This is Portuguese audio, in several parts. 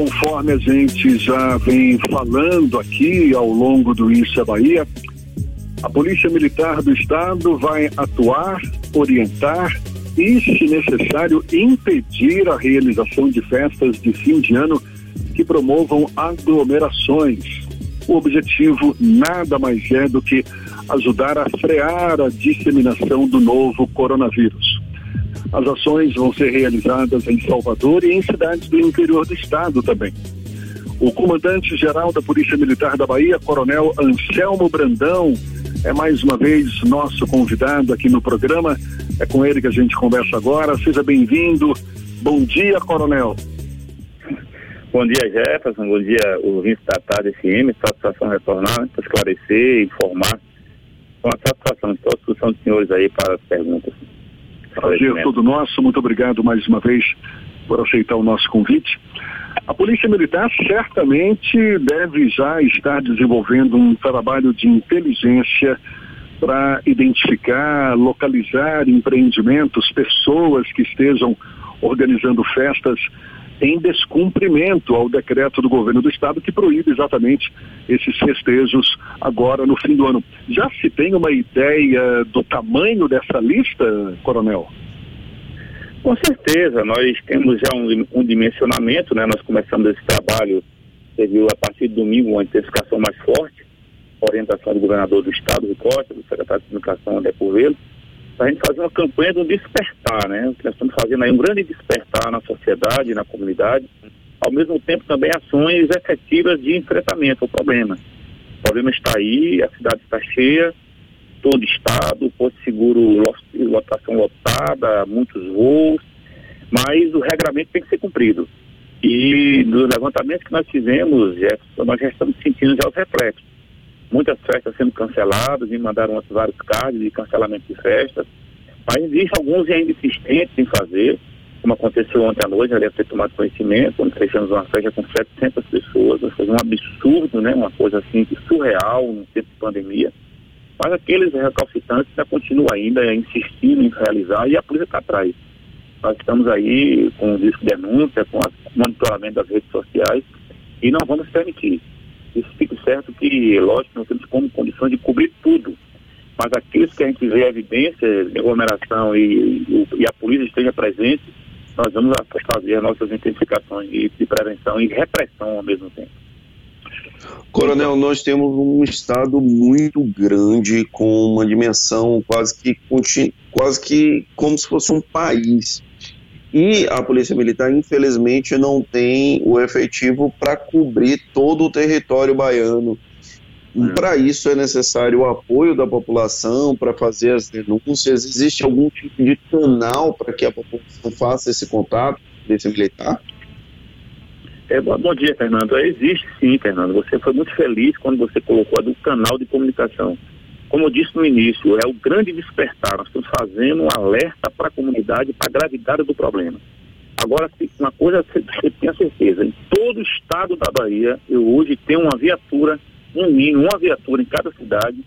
conforme a gente já vem falando aqui ao longo do Isso Bahia, a Polícia Militar do Estado vai atuar, orientar e, se necessário, impedir a realização de festas de fim de ano que promovam aglomerações. O objetivo nada mais é do que ajudar a frear a disseminação do novo coronavírus. As ações vão ser realizadas em Salvador e em cidades do interior do estado também. O comandante-geral da Polícia Militar da Bahia, Coronel Anselmo Brandão, é mais uma vez nosso convidado aqui no programa. É com ele que a gente conversa agora. Seja bem-vindo. Bom dia, Coronel. Bom dia, Jefferson. Bom dia, ouvinte da Tarde FM. Satisfação retornar para esclarecer, informar. Com a satisfação. Estou à discussão dos senhores aí para as perguntas. Prazer todo nosso. Muito obrigado mais uma vez por aceitar o nosso convite. A Polícia Militar certamente deve já estar desenvolvendo um trabalho de inteligência para identificar, localizar empreendimentos, pessoas que estejam organizando festas em descumprimento ao decreto do governo do estado que proíbe exatamente esses festejos agora no fim do ano. Já se tem uma ideia do tamanho dessa lista, coronel? Com certeza, nós temos já um, um dimensionamento, né? Nós começamos esse trabalho, você viu, a partir de domingo, uma intensificação mais forte, orientação do governador do estado, do Costa, do secretário de comunicação, André Povelo, para a gente fazer uma campanha de despertar, né? Nós estamos fazendo aí um grande despertar na sociedade, na comunidade, ao mesmo tempo também ações efetivas de enfrentamento ao problema. O problema está aí, a cidade está cheia, todo estado, o Porto muitos voos, mas o regramento tem que ser cumprido. E nos levantamentos que nós fizemos, Jefferson, nós já estamos sentindo já os reflexos. Muitas festas sendo canceladas, me mandaram vários cards de cancelamento de festas, mas existem alguns ainda insistentes em fazer, como aconteceu ontem à noite, deve ter tomado conhecimento, quando fechamos uma festa com 700 pessoas, foi um absurdo, né, uma coisa assim surreal no tempo de pandemia. Mas aqueles recalcitrantes ainda continuam ainda insistindo em realizar e a polícia está atrás. Nós estamos aí com o disco de denúncia, com o monitoramento das redes sociais e não vamos permitir. Isso fica certo que, lógico, nós temos como condições de cobrir tudo. Mas aqueles que a gente vê evidência de aglomeração e, e, e a polícia esteja presente, nós vamos fazer as nossas intensificações de, de prevenção e repressão ao mesmo tempo. Coronel, nós temos um estado muito grande com uma dimensão quase que quase que como se fosse um país. E a Polícia Militar, infelizmente, não tem o efetivo para cobrir todo o território baiano. É. Para isso é necessário o apoio da população para fazer as denúncias. Existe algum tipo de canal para que a população faça esse contato com a Polícia Militar? É, bom dia, Fernando. Existe sim, Fernando. Você foi muito feliz quando você colocou do canal de comunicação. Como eu disse no início, é o grande despertar. Nós estamos fazendo um alerta para a comunidade, para a gravidade do problema. Agora, uma coisa você tem a certeza, em todo o estado da Bahia, eu hoje tenho uma viatura, um mínimo, uma viatura em cada cidade,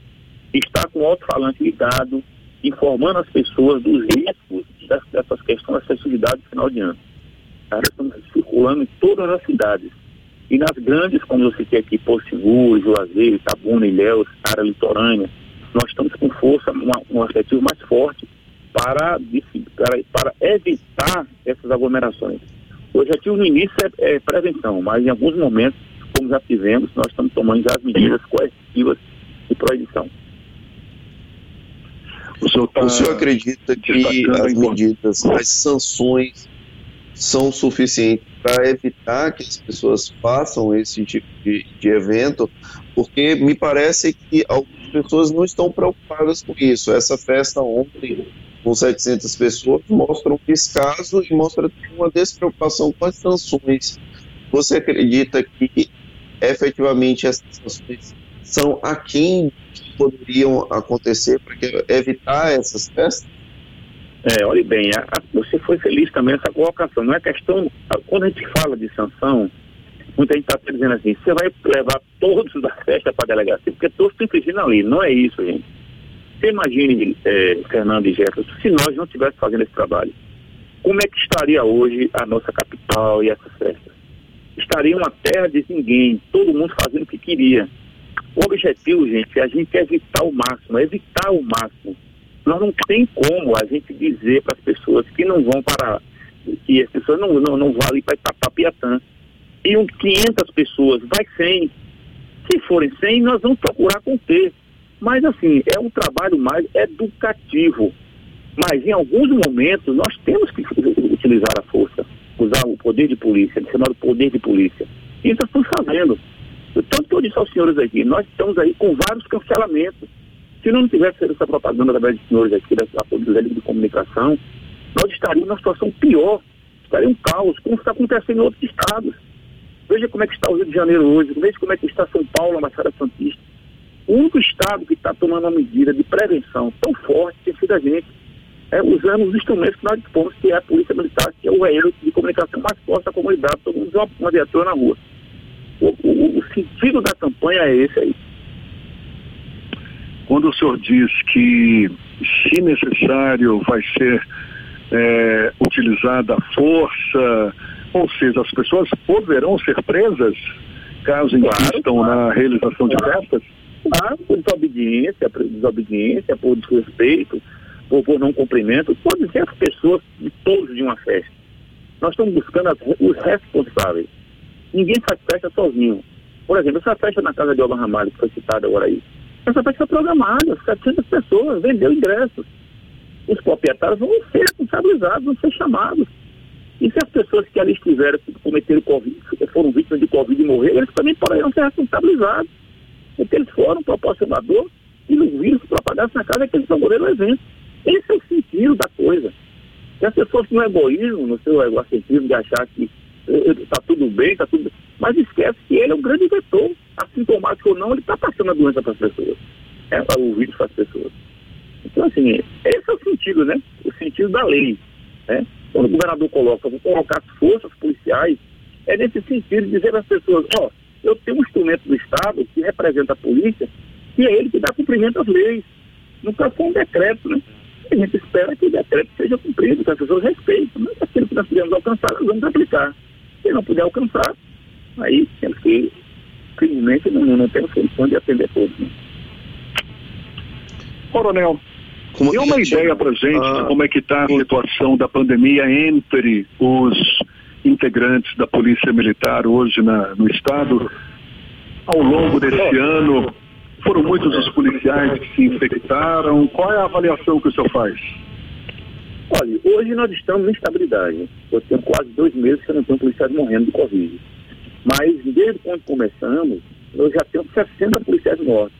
que está com o alto-falante ligado, informando as pessoas dos riscos dessas questões da festividade de final de ano cara, estamos circulando em todas as cidades. E nas grandes, como eu citei aqui, Porto Seguro, Juazeiro, Itabuna, Ilhéus, área litorânea, nós estamos com força, uma, um objetivo mais forte para, para, para evitar essas aglomerações. O objetivo no início é, é, prevenção, mas em alguns momentos, como já tivemos, nós estamos tomando já as medidas coercitivas de proibição. O senhor, tá o senhor acredita que as medidas, as sanções são suficientes para evitar que as pessoas façam esse tipo de, de evento, porque me parece que algumas pessoas não estão preocupadas com isso. Essa festa ontem, com 700 pessoas, mostra um descaso e mostra uma despreocupação com as sanções. Você acredita que efetivamente essas sanções são a quem poderiam acontecer para evitar essas festas? É, olhe bem, a, a, você foi feliz também nessa colocação. Não é questão. Quando a gente fala de sanção, muita gente está dizendo assim: você vai levar todos da festa para a delegacia, porque todos estão infringindo ali. Não é isso, gente. Você imagine, é, Fernando e Jefferson, se nós não estivéssemos fazendo esse trabalho, como é que estaria hoje a nossa capital e essas festas? estaria uma terra de ninguém, todo mundo fazendo o que queria. O objetivo, gente, é a gente evitar o máximo, evitar o máximo. Nós não tem como a gente dizer para as pessoas que não vão para, que as pessoas não, não, não vão ali para Itapapiatã. E um 500 pessoas, vai 100. Se forem 100, nós vamos procurar conter. Mas, assim, é um trabalho mais educativo. Mas, em alguns momentos, nós temos que utilizar a força, usar o poder de polícia, chamado poder de polícia. Isso estamos fazendo. Tanto que eu disse aos senhores aqui, nós estamos aí com vários cancelamentos. Se não tivesse feito essa propaganda através dos senhores aqui, da, da de comunicação, nós estaríamos numa situação pior. Estaria um caos, como está acontecendo em outros estados. Veja como é que está o Rio de Janeiro hoje, veja como é que está São Paulo, a Baixada Santista. O único estado que está tomando uma medida de prevenção tão forte tem sido a gente. É, usando os instrumentos que nós dispomos, que é a Polícia Militar, que é o veículo de comunicação mais forte da comunidade, todo mundo uma, uma viatura na rua. O, o, o sentido da campanha é esse aí. Quando o senhor diz que, se necessário, vai ser é, utilizada a força, ou seja, as pessoas poderão ser presas caso insistam na realização de festas? Claro, por desobediência, por desobediência, por desrespeito, por, por não cumprimento, pode ser as pessoas de todos de uma festa. Nós estamos buscando os responsáveis. Ninguém faz festa sozinho. Por exemplo, essa festa na casa de Olga Ramalho, que foi citada agora aí, essa festa foi programada, 700 pessoas, vendeu ingressos. Os proprietários vão ser responsabilizados, vão ser chamados. E se as pessoas que ali estiveram, que cometeram Covid, foram vítimas de Covid e morreram, eles também poderão ser responsabilizados. Porque eles foram proporcionador e o vírus propagasse na casa que eles promoveram o evento. Esse é o sentido da coisa. E as pessoas no egoísmo, no seu egocentrismo de achar que está tudo bem, está tudo bem, mas esquece que ele é um grande vetor, assintomático ou não, ele está passando a doença para as pessoas, é, o vírus para as pessoas. Então, assim, esse é o sentido, né? O sentido da lei. Né? Quando o governador coloca, vou colocar as forças policiais, é nesse sentido dizer às pessoas, ó, oh, eu tenho um instrumento do Estado que representa a polícia, que é ele que dá cumprimento às leis. Nunca foi um decreto, né? A gente espera que o decreto seja cumprido, que as pessoas respeitem. Mas aquilo que nós podemos alcançar, nós vamos aplicar. Se não puder alcançar, aí temos que, infelizmente, não, não temos condição de atender todos. Né? Coronel, como Dê uma ideia para gente ah, de como é que está a situação da pandemia entre os integrantes da Polícia Militar hoje na, no Estado. Ao longo desse ano, foram muitos os policiais que se infectaram. Qual é a avaliação que o senhor faz? Olha, hoje nós estamos em estabilidade. Eu tenho quase dois meses que eu não tenho policiais morrendo de Covid. Mas desde quando começamos, eu já tenho 60 policiais mortos.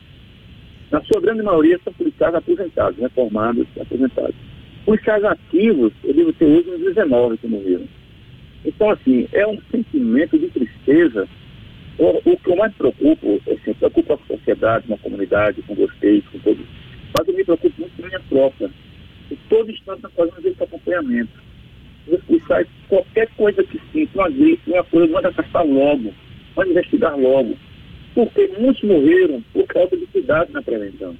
Na sua grande maioria são policiais aposentados, reformados aposentados. Policiais ativos, eu devo ter hoje uns 19 que morreram. Então, assim, é um sentimento de tristeza. O, o que eu mais preocupo, assim, preocupa a sociedade, uma comunidade, com vocês, com todos. Mas eu me preocupo muito com a minha tropa. E todo instante nós acompanhamento. Os policiais, qualquer coisa que sinta, uma gripe, uma coisa, manda afastar logo, manda investigar logo porque muitos morreram por falta de cuidado na prevenção.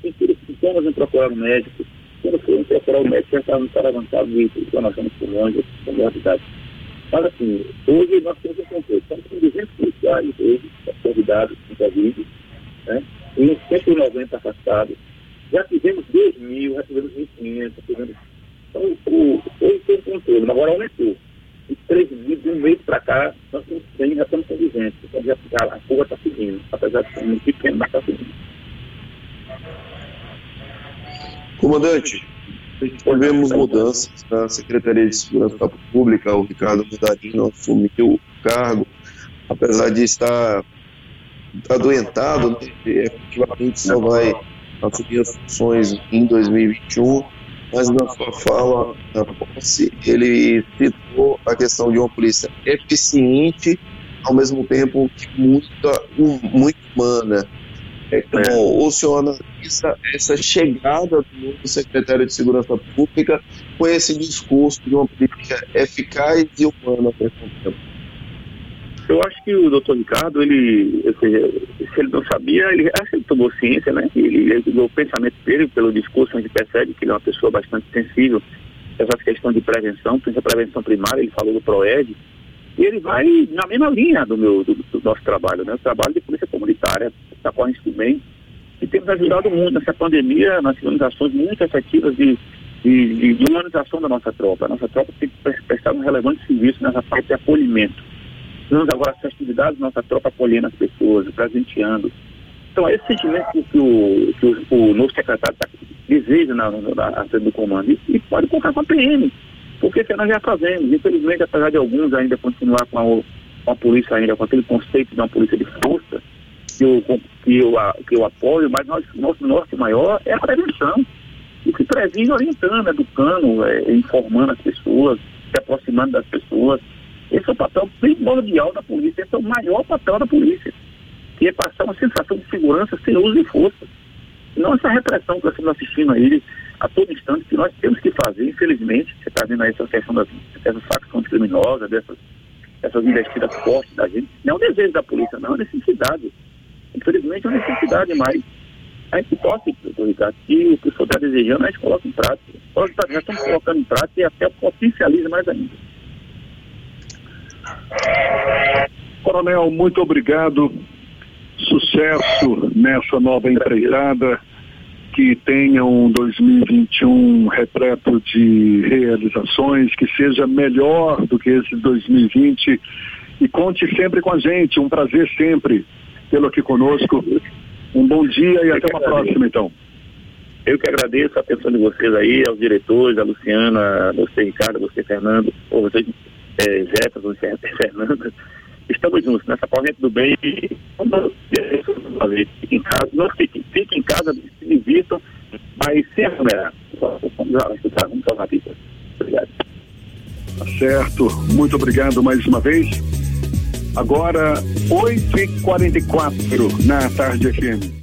Tem tido sintomas em procurar um médico, quando foram procurar o médico, já estavam estar avançados de inflamação nos pulmões, com gravidade. Mas assim, hoje nós temos um controle. Estamos com 200 policiais hoje, convidados com Covid, né? e 190 afastados. Já tivemos 2 mil, já tivemos 1.500, tivemos... O, tem um controle, agora aumentou de três dias, de um mês para cá, nós temos 100, já estamos 200. Então já, a curva está seguindo, apesar de ser muito pequeno, mas está seguindo. Comandante, tivemos mudanças na Secretaria de Segurança Pública, o Ricardo Medarino assumiu o cargo, apesar de estar adoentado, né, efetivamente só vai assumir as funções em 2021 mas na sua fala, na posse, ele citou a questão de uma polícia eficiente, ao mesmo tempo que muita, muito humana. É, como o senhor analisa essa chegada do novo secretário de Segurança Pública com esse discurso de uma política eficaz e humana para esse tempo? Eu acho que o doutor Ricardo, ele, seja, se ele não sabia, ele acho que ele tomou ciência, né? Ele, ele, o pensamento dele, pelo discurso, a gente percebe que ele é uma pessoa bastante sensível essa questão de prevenção, principalmente a prevenção primária, ele falou do PROED, ele vai na mesma linha do, meu, do, do nosso trabalho, né? O trabalho de polícia comunitária está correndo isso bem e temos ajudado muito nessa pandemia, nós tivemos ações muito efetivas de, de, de humanização da nossa tropa. A nossa tropa tem prestado um relevante serviço nessa parte de acolhimento. Temos agora as festividades, nossa tropa acolhendo as pessoas, presenteando. Então, esse sentimento que o, que o, o novo secretário tá, deseja na, frente do comando. E, e, pode contar com a PM, porque que nós já fazemos. Infelizmente, apesar de alguns ainda continuar com a, com a polícia ainda, com aquele conceito de uma polícia de força, que eu, que eu, que eu apoio, mas nós, nosso norte maior é a prevenção. E se previne orientando, educando, é, informando as pessoas, se aproximando das pessoas. Esse é o papel primordial da polícia, esse é o maior papel da polícia, que é passar uma sensação de segurança sem uso de força. Não essa repressão que nós estamos assistindo aí a todo instante, que nós temos que fazer, infelizmente, você está vendo aí essa questão das, dessas facções criminosas, dessas, dessas investidas fortes da gente. Não é um desejo da polícia, não, é necessidade. Infelizmente é uma necessidade, mas a gente pode, Ricardo, que o que o senhor está desejando, a gente coloca em prática. Nós já estamos colocando em prática e até potencializa mais ainda. Coronel, muito obrigado. Sucesso nessa nova empreitada. Que tenha um 2021 repleto de realizações, que seja melhor do que esse 2020. E conte sempre com a gente. Um prazer sempre tê-lo aqui conosco. Um bom dia e Eu até uma próxima, então. Eu que agradeço a atenção de vocês aí, aos diretores, a Luciana, você, Ricardo, você, Fernando, ou você, é, Jeta, você, Fernando. Estamos juntos nessa corrente do bem. Fiquem em casa, não fiquem, fiquem em casa, se divirtam, mas sem aglomerar. Vamos salvar a vida. Obrigado. Tá certo. Muito obrigado mais uma vez. Agora, 8h44 na tarde FM.